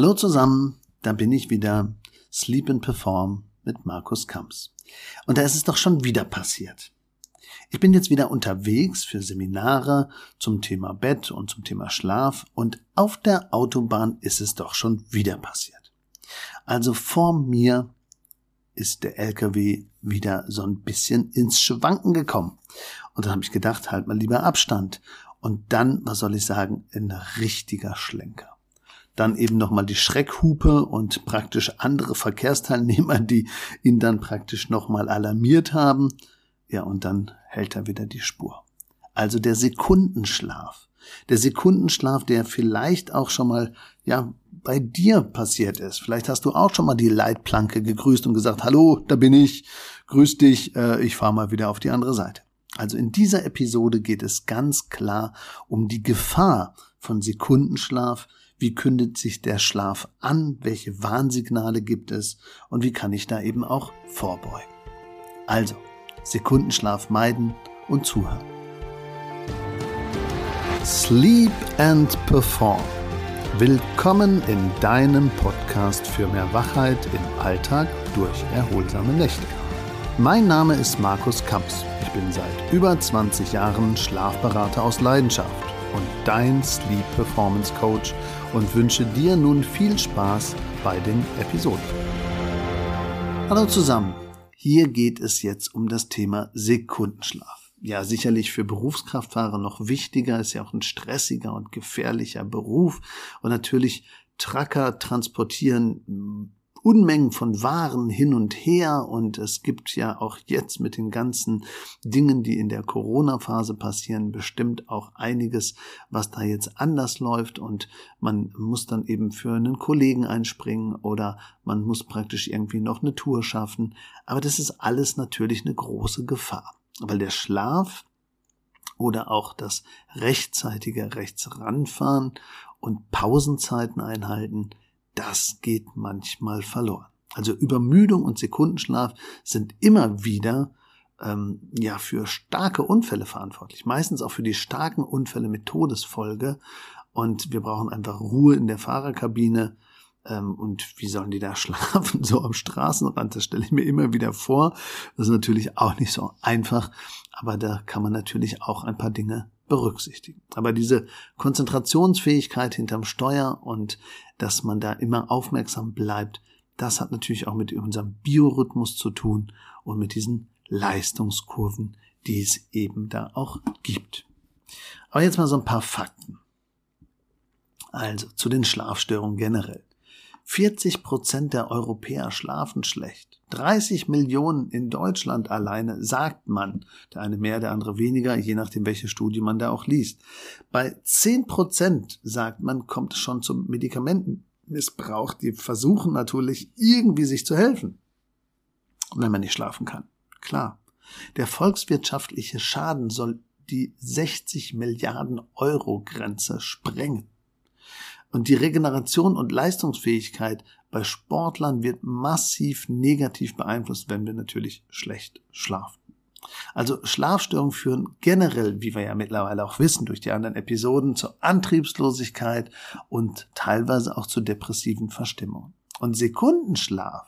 Hallo zusammen, da bin ich wieder. Sleep and Perform mit Markus Kamps. Und da ist es doch schon wieder passiert. Ich bin jetzt wieder unterwegs für Seminare zum Thema Bett und zum Thema Schlaf und auf der Autobahn ist es doch schon wieder passiert. Also vor mir ist der LKW wieder so ein bisschen ins Schwanken gekommen. Und dann habe ich gedacht, halt mal lieber Abstand. Und dann, was soll ich sagen, ein richtiger Schlenker dann eben nochmal die Schreckhupe und praktisch andere Verkehrsteilnehmer, die ihn dann praktisch nochmal alarmiert haben. Ja, und dann hält er wieder die Spur. Also der Sekundenschlaf. Der Sekundenschlaf, der vielleicht auch schon mal, ja, bei dir passiert ist. Vielleicht hast du auch schon mal die Leitplanke gegrüßt und gesagt, hallo, da bin ich, grüß dich, äh, ich fahre mal wieder auf die andere Seite. Also in dieser Episode geht es ganz klar um die Gefahr von Sekundenschlaf, wie kündet sich der Schlaf an? Welche Warnsignale gibt es? Und wie kann ich da eben auch vorbeugen? Also, Sekundenschlaf meiden und zuhören. Sleep and Perform. Willkommen in deinem Podcast für mehr Wachheit im Alltag durch erholsame Nächte. Mein Name ist Markus Kamps. Ich bin seit über 20 Jahren Schlafberater aus Leidenschaft und dein Sleep Performance Coach und wünsche dir nun viel Spaß bei den Episoden. Hallo zusammen. Hier geht es jetzt um das Thema Sekundenschlaf. Ja, sicherlich für Berufskraftfahrer noch wichtiger, ist ja auch ein stressiger und gefährlicher Beruf. Und natürlich Tracker transportieren Unmengen von Waren hin und her und es gibt ja auch jetzt mit den ganzen Dingen, die in der Corona-Phase passieren, bestimmt auch einiges, was da jetzt anders läuft und man muss dann eben für einen Kollegen einspringen oder man muss praktisch irgendwie noch eine Tour schaffen. Aber das ist alles natürlich eine große Gefahr, weil der Schlaf oder auch das rechtzeitige Rechtsranfahren und Pausenzeiten einhalten das geht manchmal verloren. Also Übermüdung und Sekundenschlaf sind immer wieder ähm, ja für starke Unfälle verantwortlich. Meistens auch für die starken Unfälle mit Todesfolge. Und wir brauchen einfach Ruhe in der Fahrerkabine. Ähm, und wie sollen die da schlafen? So am Straßenrand, das stelle ich mir immer wieder vor. Das ist natürlich auch nicht so einfach. Aber da kann man natürlich auch ein paar Dinge berücksichtigen. Aber diese Konzentrationsfähigkeit hinterm Steuer und dass man da immer aufmerksam bleibt, das hat natürlich auch mit unserem Biorhythmus zu tun und mit diesen Leistungskurven, die es eben da auch gibt. Aber jetzt mal so ein paar Fakten. Also zu den Schlafstörungen generell. 40 Prozent der Europäer schlafen schlecht. 30 Millionen in Deutschland alleine, sagt man. Der eine mehr, der andere weniger, je nachdem, welche Studie man da auch liest. Bei 10 Prozent, sagt man, kommt es schon zum Medikamentenmissbrauch. Die versuchen natürlich irgendwie sich zu helfen, wenn man nicht schlafen kann. Klar. Der volkswirtschaftliche Schaden soll die 60 Milliarden Euro Grenze sprengen. Und die Regeneration und Leistungsfähigkeit bei Sportlern wird massiv negativ beeinflusst, wenn wir natürlich schlecht schlafen. Also Schlafstörungen führen generell, wie wir ja mittlerweile auch wissen durch die anderen Episoden, zur Antriebslosigkeit und teilweise auch zu depressiven Verstimmungen. Und Sekundenschlaf,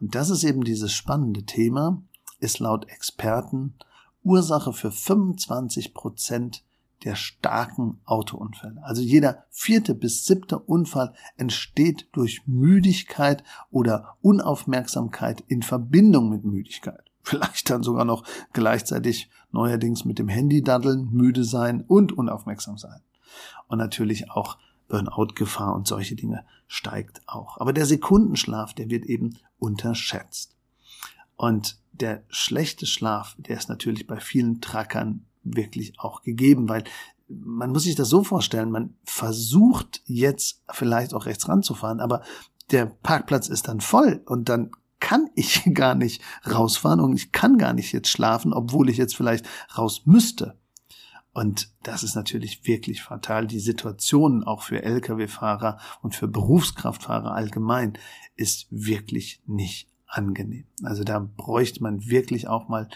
und das ist eben dieses spannende Thema, ist laut Experten Ursache für 25 Prozent der starken Autounfälle. Also jeder vierte bis siebte Unfall entsteht durch Müdigkeit oder Unaufmerksamkeit in Verbindung mit Müdigkeit. Vielleicht dann sogar noch gleichzeitig neuerdings mit dem Handy daddeln, müde sein und unaufmerksam sein. Und natürlich auch Burnout-Gefahr und solche Dinge steigt auch. Aber der Sekundenschlaf, der wird eben unterschätzt. Und der schlechte Schlaf, der ist natürlich bei vielen Trackern wirklich auch gegeben, weil man muss sich das so vorstellen, man versucht jetzt vielleicht auch rechts ranzufahren, aber der Parkplatz ist dann voll und dann kann ich gar nicht rausfahren und ich kann gar nicht jetzt schlafen, obwohl ich jetzt vielleicht raus müsste. Und das ist natürlich wirklich fatal. Die Situation auch für Lkw-Fahrer und für Berufskraftfahrer allgemein ist wirklich nicht angenehm. Also da bräuchte man wirklich auch mal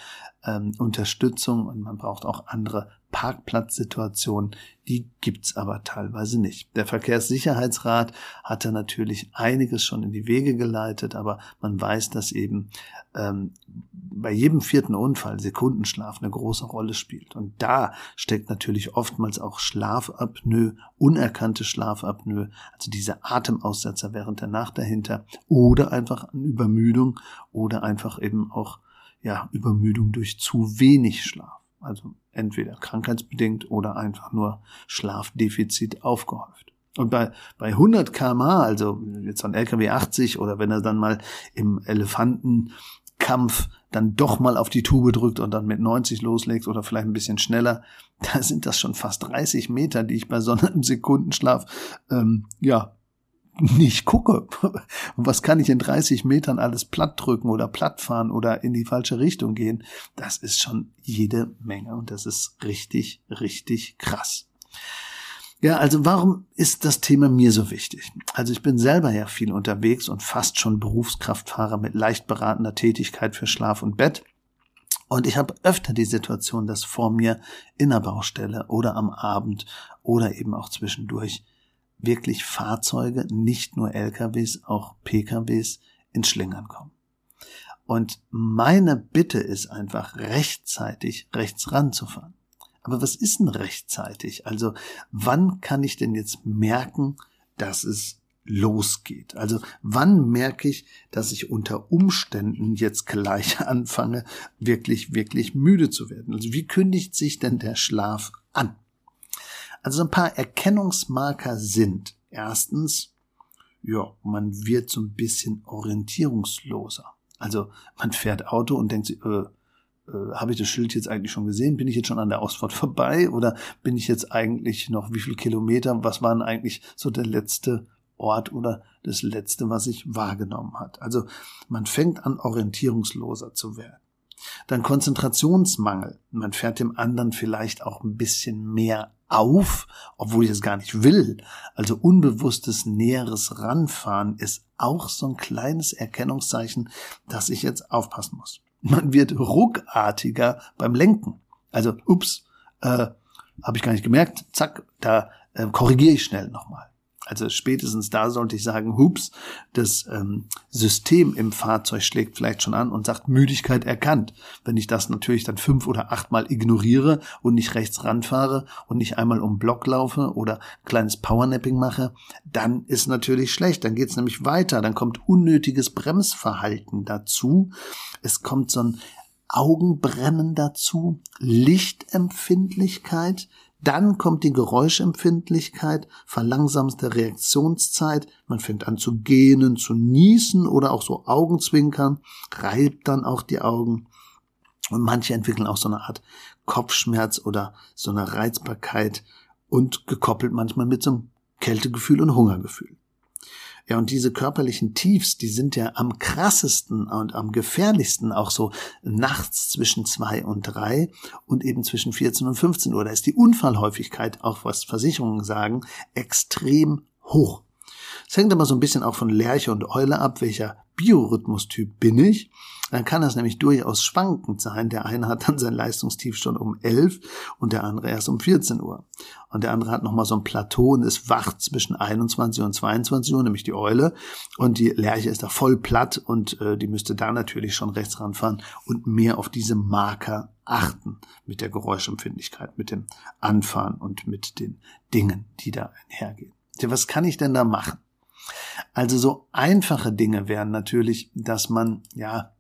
ähm, Unterstützung und man braucht auch andere Parkplatzsituationen, die gibt's aber teilweise nicht. Der Verkehrssicherheitsrat hat da natürlich einiges schon in die Wege geleitet, aber man weiß, dass eben ähm, bei jedem vierten Unfall Sekundenschlaf eine große Rolle spielt. Und da steckt natürlich oftmals auch Schlafapnoe, unerkannte Schlafapnoe, also diese Atemaussetzer während der Nacht dahinter oder einfach Übermüdung oder einfach eben auch ja, Übermüdung durch zu wenig Schlaf. Also entweder krankheitsbedingt oder einfach nur Schlafdefizit aufgehäuft. Und bei, bei 100 kmh, also jetzt ein LKW 80 oder wenn er dann mal im Elefantenkampf dann doch mal auf die Tube drückt und dann mit 90 loslegt oder vielleicht ein bisschen schneller, da sind das schon fast 30 Meter, die ich bei so einem Sekundenschlaf ähm, ja nicht gucke. Was kann ich in 30 Metern alles platt drücken oder platt fahren oder in die falsche Richtung gehen? Das ist schon jede Menge und das ist richtig, richtig krass. Ja, also warum ist das Thema mir so wichtig? Also ich bin selber ja viel unterwegs und fast schon Berufskraftfahrer mit leicht beratender Tätigkeit für Schlaf und Bett. Und ich habe öfter die Situation, dass vor mir in der Baustelle oder am Abend oder eben auch zwischendurch wirklich Fahrzeuge, nicht nur LKWs, auch PKWs ins Schlingern kommen. Und meine Bitte ist einfach rechtzeitig rechts ranzufahren. Aber was ist denn rechtzeitig? Also wann kann ich denn jetzt merken, dass es losgeht? Also wann merke ich, dass ich unter Umständen jetzt gleich anfange, wirklich, wirklich müde zu werden? Also wie kündigt sich denn der Schlaf an? Also ein paar Erkennungsmarker sind erstens, ja, man wird so ein bisschen orientierungsloser. Also man fährt Auto und denkt äh, äh, habe ich das Schild jetzt eigentlich schon gesehen? Bin ich jetzt schon an der Ausfahrt vorbei? Oder bin ich jetzt eigentlich noch wie viel Kilometer? Was war denn eigentlich so der letzte Ort oder das letzte, was ich wahrgenommen hat? Also man fängt an, orientierungsloser zu werden. Dann Konzentrationsmangel. Man fährt dem anderen vielleicht auch ein bisschen mehr auf, obwohl ich es gar nicht will. Also unbewusstes näheres Ranfahren ist auch so ein kleines Erkennungszeichen, dass ich jetzt aufpassen muss. Man wird ruckartiger beim Lenken. Also, ups, äh, habe ich gar nicht gemerkt, zack, da äh, korrigiere ich schnell nochmal. Also spätestens da sollte ich sagen, hups, das ähm, System im Fahrzeug schlägt vielleicht schon an und sagt Müdigkeit erkannt. Wenn ich das natürlich dann fünf oder achtmal ignoriere und nicht rechts ranfahre und nicht einmal um Block laufe oder kleines Powernapping mache, dann ist natürlich schlecht. Dann geht's nämlich weiter. Dann kommt unnötiges Bremsverhalten dazu. Es kommt so ein Augenbrennen dazu, Lichtempfindlichkeit, dann kommt die Geräuschempfindlichkeit, verlangsamte Reaktionszeit, man fängt an zu gähnen, zu niesen oder auch so Augenzwinkern, reibt dann auch die Augen. Und manche entwickeln auch so eine Art Kopfschmerz oder so eine Reizbarkeit und gekoppelt manchmal mit so einem Kältegefühl und Hungergefühl. Ja, und diese körperlichen Tiefs, die sind ja am krassesten und am gefährlichsten auch so nachts zwischen zwei und drei und eben zwischen 14 und 15 Uhr. Da ist die Unfallhäufigkeit, auch was Versicherungen sagen, extrem hoch. Es hängt aber so ein bisschen auch von Lerche und Eule ab, welcher Biorhythmustyp bin ich dann kann das nämlich durchaus schwankend sein. Der eine hat dann sein Leistungstief schon um 11 und der andere erst um 14 Uhr. Und der andere hat nochmal so ein Plateau und ist wach zwischen 21 und 22 Uhr, nämlich die Eule. Und die Lerche ist da voll platt und äh, die müsste da natürlich schon rechts ranfahren und mehr auf diese Marker achten mit der Geräuschempfindlichkeit, mit dem Anfahren und mit den Dingen, die da einhergehen. Was kann ich denn da machen? Also so einfache Dinge wären natürlich, dass man ja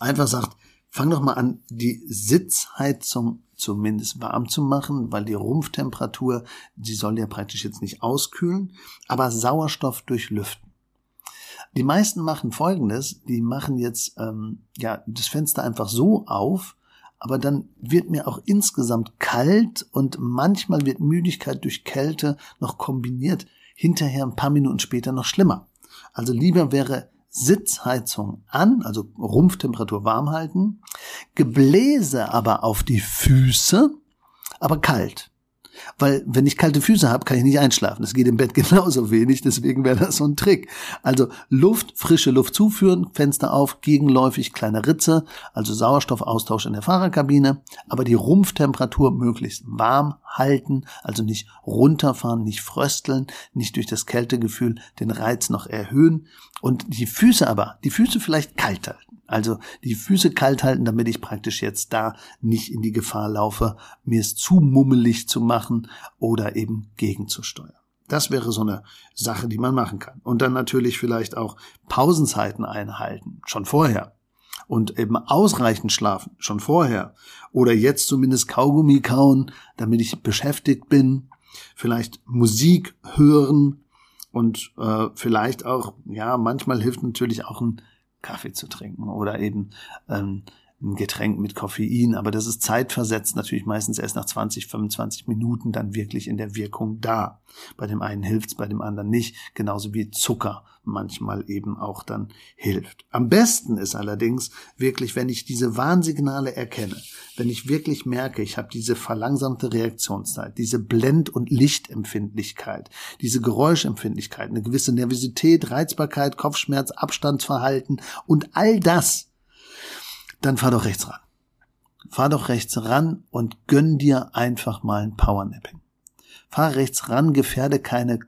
einfach sagt, fang doch mal an, die Sitzheizung zumindest warm zu machen, weil die Rumpftemperatur, die soll ja praktisch jetzt nicht auskühlen, aber Sauerstoff durchlüften. Die meisten machen Folgendes, die machen jetzt ähm, ja das Fenster einfach so auf, aber dann wird mir auch insgesamt kalt und manchmal wird Müdigkeit durch Kälte noch kombiniert, hinterher ein paar Minuten später noch schlimmer. Also lieber wäre Sitzheizung an, also Rumpftemperatur warm halten, Gebläse aber auf die Füße, aber kalt. Weil wenn ich kalte Füße habe, kann ich nicht einschlafen. Das geht im Bett genauso wenig, deswegen wäre das so ein Trick. Also Luft, frische Luft zuführen, Fenster auf, gegenläufig kleine Ritze, also Sauerstoffaustausch in der Fahrerkabine, aber die Rumpftemperatur möglichst warm halten, also nicht runterfahren, nicht frösteln, nicht durch das Kältegefühl den Reiz noch erhöhen und die Füße aber, die Füße vielleicht kalt halten. Also die Füße kalt halten, damit ich praktisch jetzt da nicht in die Gefahr laufe, mir es zu mummelig zu machen oder eben gegenzusteuern. Das wäre so eine Sache, die man machen kann. Und dann natürlich vielleicht auch Pausenzeiten einhalten, schon vorher. Und eben ausreichend schlafen, schon vorher. Oder jetzt zumindest Kaugummi kauen, damit ich beschäftigt bin. Vielleicht Musik hören und äh, vielleicht auch, ja, manchmal hilft natürlich auch ein Kaffee zu trinken oder eben ähm, ein Getränk mit Koffein, aber das ist zeitversetzt natürlich meistens erst nach 20, 25 Minuten dann wirklich in der Wirkung da. Bei dem einen hilft's, bei dem anderen nicht, genauso wie Zucker manchmal eben auch dann hilft. Am besten ist allerdings wirklich, wenn ich diese Warnsignale erkenne, wenn ich wirklich merke, ich habe diese verlangsamte Reaktionszeit, diese Blend- und Lichtempfindlichkeit, diese Geräuschempfindlichkeit, eine gewisse Nervosität, Reizbarkeit, Kopfschmerz, Abstandsverhalten und all das, dann fahr doch rechts ran. Fahr doch rechts ran und gönn dir einfach mal ein Powernapping. Fahr rechts ran, gefährde keine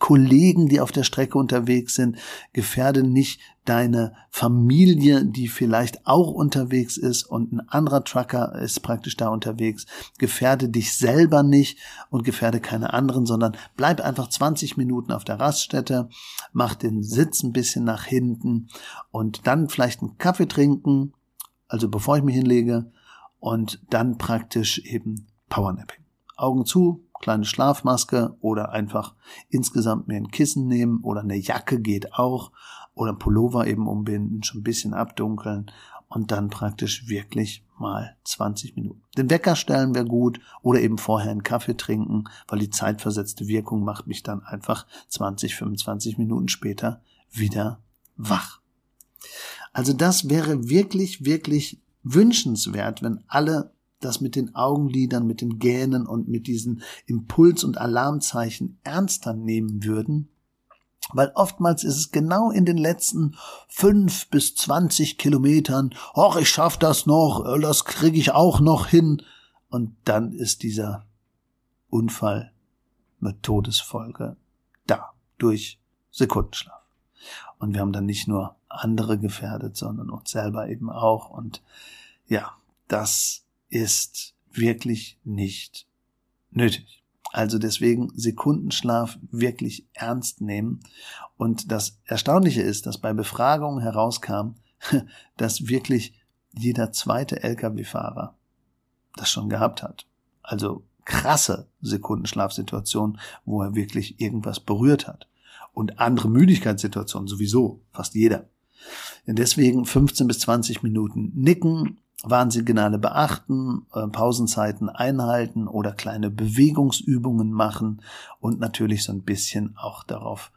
Kollegen, die auf der Strecke unterwegs sind, gefährde nicht deine Familie, die vielleicht auch unterwegs ist und ein anderer Trucker ist praktisch da unterwegs, gefährde dich selber nicht und gefährde keine anderen, sondern bleib einfach 20 Minuten auf der Raststätte, mach den Sitz ein bisschen nach hinten und dann vielleicht einen Kaffee trinken, also bevor ich mich hinlege und dann praktisch eben Powernapping. Augen zu, kleine Schlafmaske oder einfach insgesamt mir ein Kissen nehmen oder eine Jacke geht auch oder ein Pullover eben umbinden, schon ein bisschen abdunkeln und dann praktisch wirklich mal 20 Minuten. Den Wecker stellen wäre gut oder eben vorher einen Kaffee trinken, weil die zeitversetzte Wirkung macht mich dann einfach 20, 25 Minuten später wieder wach. Also das wäre wirklich, wirklich wünschenswert, wenn alle das mit den Augenlidern, mit den Gähnen und mit diesen Impuls- und Alarmzeichen ernster nehmen würden. Weil oftmals ist es genau in den letzten fünf bis zwanzig Kilometern, ach, ich schaff das noch, das kriege ich auch noch hin. Und dann ist dieser Unfall mit Todesfolge da, durch Sekundenschlaf. Und wir haben dann nicht nur andere gefährdet, sondern uns selber eben auch. Und ja, das ist wirklich nicht nötig. Also deswegen Sekundenschlaf wirklich ernst nehmen. Und das Erstaunliche ist, dass bei Befragungen herauskam, dass wirklich jeder zweite Lkw-Fahrer das schon gehabt hat. Also krasse Sekundenschlafsituation, wo er wirklich irgendwas berührt hat. Und andere Müdigkeitssituationen sowieso, fast jeder. Deswegen 15 bis 20 Minuten nicken, Warnsignale beachten, äh, Pausenzeiten einhalten oder kleine Bewegungsübungen machen und natürlich so ein bisschen auch darauf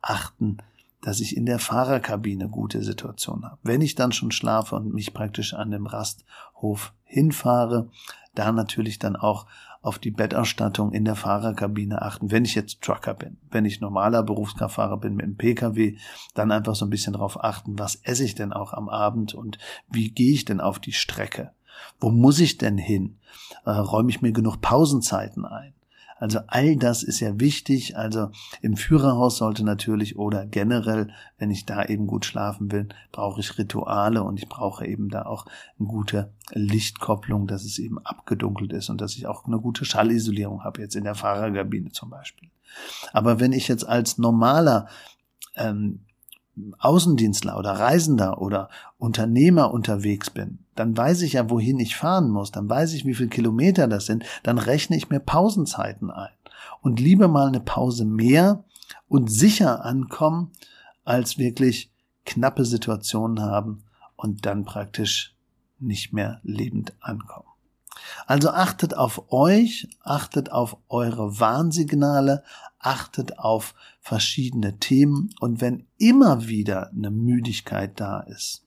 achten, dass ich in der Fahrerkabine gute Situation habe. Wenn ich dann schon schlafe und mich praktisch an dem Rasthof hinfahre, da natürlich dann auch auf die Bettausstattung in der Fahrerkabine achten, wenn ich jetzt Trucker bin. Wenn ich normaler Berufskraftfahrer bin mit dem Pkw, dann einfach so ein bisschen darauf achten, was esse ich denn auch am Abend und wie gehe ich denn auf die Strecke? Wo muss ich denn hin? Äh, räume ich mir genug Pausenzeiten ein? Also all das ist ja wichtig. Also im Führerhaus sollte natürlich oder generell, wenn ich da eben gut schlafen will, brauche ich Rituale und ich brauche eben da auch eine gute Lichtkopplung, dass es eben abgedunkelt ist und dass ich auch eine gute Schallisolierung habe, jetzt in der Fahrerkabine zum Beispiel. Aber wenn ich jetzt als normaler ähm, Außendienstler oder Reisender oder Unternehmer unterwegs bin, dann weiß ich ja, wohin ich fahren muss, dann weiß ich, wie viele Kilometer das sind, dann rechne ich mir Pausenzeiten ein. Und lieber mal eine Pause mehr und sicher ankommen, als wirklich knappe Situationen haben und dann praktisch nicht mehr lebend ankommen. Also achtet auf euch, achtet auf eure Warnsignale, achtet auf verschiedene Themen. Und wenn immer wieder eine Müdigkeit da ist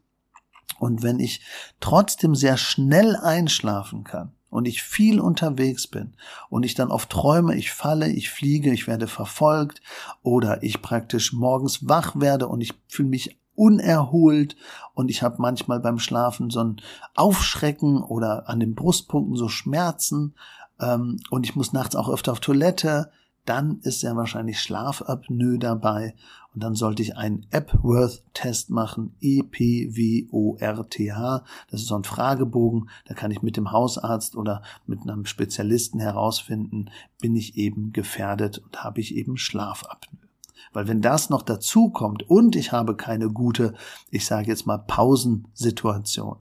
und wenn ich trotzdem sehr schnell einschlafen kann, und ich viel unterwegs bin und ich dann oft träume, ich falle, ich fliege, ich werde verfolgt oder ich praktisch morgens wach werde und ich fühle mich unerholt. Und ich habe manchmal beim Schlafen so ein Aufschrecken oder an den Brustpunkten so Schmerzen. Ähm, und ich muss nachts auch öfter auf Toilette, dann ist sehr wahrscheinlich Schlafapnoe dabei. Und dann sollte ich einen Epworth-Test machen, E-P-W-O-R-T-H. Das ist so ein Fragebogen, da kann ich mit dem Hausarzt oder mit einem Spezialisten herausfinden, bin ich eben gefährdet und habe ich eben Schlafapnoe. Weil wenn das noch dazu kommt und ich habe keine gute, ich sage jetzt mal Pausensituation,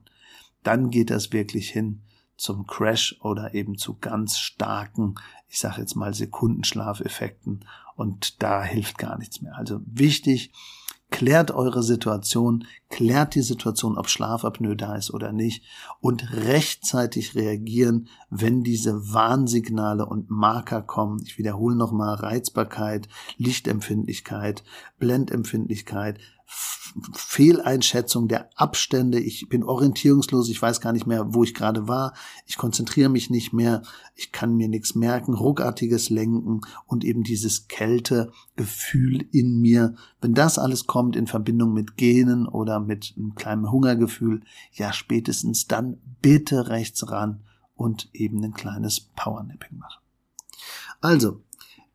dann geht das wirklich hin zum Crash oder eben zu ganz starken, ich sage jetzt mal Sekundenschlafeffekten und da hilft gar nichts mehr. Also wichtig, klärt eure Situation, klärt die Situation, ob Schlafapnoe da ist oder nicht und rechtzeitig reagieren, wenn diese Warnsignale und Marker kommen. Ich wiederhole nochmal Reizbarkeit, Lichtempfindlichkeit, Blendempfindlichkeit, Fehleinschätzung der Abstände. Ich bin orientierungslos, ich weiß gar nicht mehr, wo ich gerade war. Ich konzentriere mich nicht mehr, ich kann mir nichts merken, ruckartiges Lenken und eben dieses Kältegefühl in mir. Wenn das alles kommt in Verbindung mit Genen oder mit einem kleinen Hungergefühl, ja spätestens dann bitte rechts ran und eben ein kleines Powernapping machen. Also,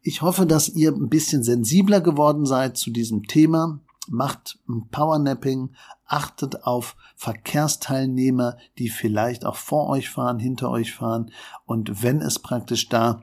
ich hoffe, dass ihr ein bisschen sensibler geworden seid zu diesem Thema macht Powernapping, achtet auf Verkehrsteilnehmer, die vielleicht auch vor euch fahren, hinter euch fahren. Und wenn es praktisch da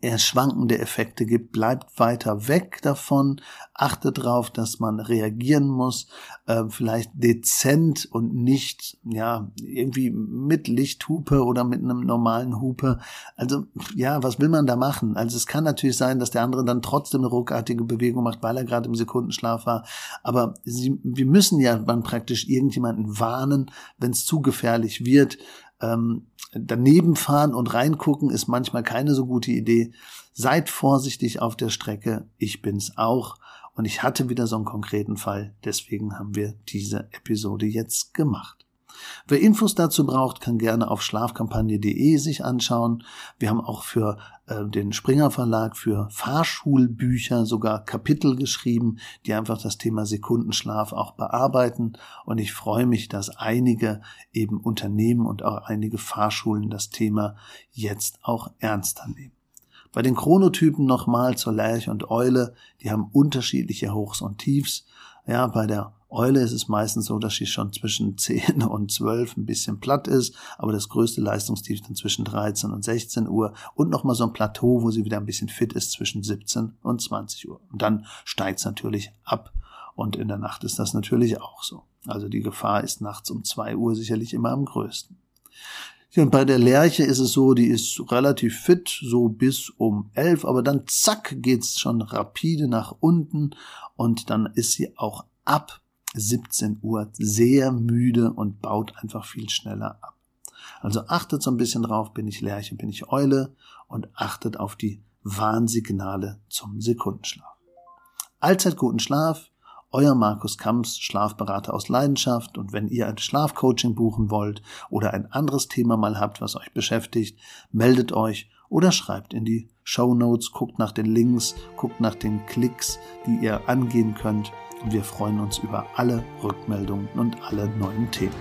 eher schwankende Effekte gibt, bleibt weiter weg davon, achtet darauf, dass man reagieren muss, äh, vielleicht dezent und nicht ja irgendwie mit Lichthupe oder mit einem normalen Hupe. Also ja, was will man da machen? Also es kann natürlich sein, dass der andere dann trotzdem eine ruckartige Bewegung macht, weil er gerade im Sekundenschlaf war. Aber sie, wir müssen ja dann praktisch irgendjemanden warnen, wenn es zu gefährlich wird. Ähm, daneben fahren und reingucken ist manchmal keine so gute Idee. Seid vorsichtig auf der Strecke. Ich bin's auch. Und ich hatte wieder so einen konkreten Fall. Deswegen haben wir diese Episode jetzt gemacht. Wer Infos dazu braucht, kann gerne auf schlafkampagne.de sich anschauen. Wir haben auch für äh, den Springer Verlag für Fahrschulbücher sogar Kapitel geschrieben, die einfach das Thema Sekundenschlaf auch bearbeiten. Und ich freue mich, dass einige eben Unternehmen und auch einige Fahrschulen das Thema jetzt auch ernster nehmen. Bei den Chronotypen nochmal zur Lerche und Eule, die haben unterschiedliche Hochs und Tiefs. Ja, bei der Eule ist es meistens so, dass sie schon zwischen 10 und 12 ein bisschen platt ist, aber das größte Leistungstief dann zwischen 13 und 16 Uhr und nochmal so ein Plateau, wo sie wieder ein bisschen fit ist zwischen 17 und 20 Uhr. Und dann steigt es natürlich ab. Und in der Nacht ist das natürlich auch so. Also die Gefahr ist nachts um 2 Uhr sicherlich immer am größten. Und bei der Lerche ist es so, die ist relativ fit, so bis um 11, aber dann zack geht's schon rapide nach unten und dann ist sie auch ab 17 Uhr sehr müde und baut einfach viel schneller ab. Also achtet so ein bisschen drauf, bin ich Lerche, bin ich Eule und achtet auf die Warnsignale zum Sekundenschlaf. Allzeit guten Schlaf, euer Markus Kamps, Schlafberater aus Leidenschaft. Und wenn ihr ein Schlafcoaching buchen wollt oder ein anderes Thema mal habt, was euch beschäftigt, meldet euch oder schreibt in die Show Notes, guckt nach den Links, guckt nach den Klicks, die ihr angehen könnt. Und wir freuen uns über alle Rückmeldungen und alle neuen Themen.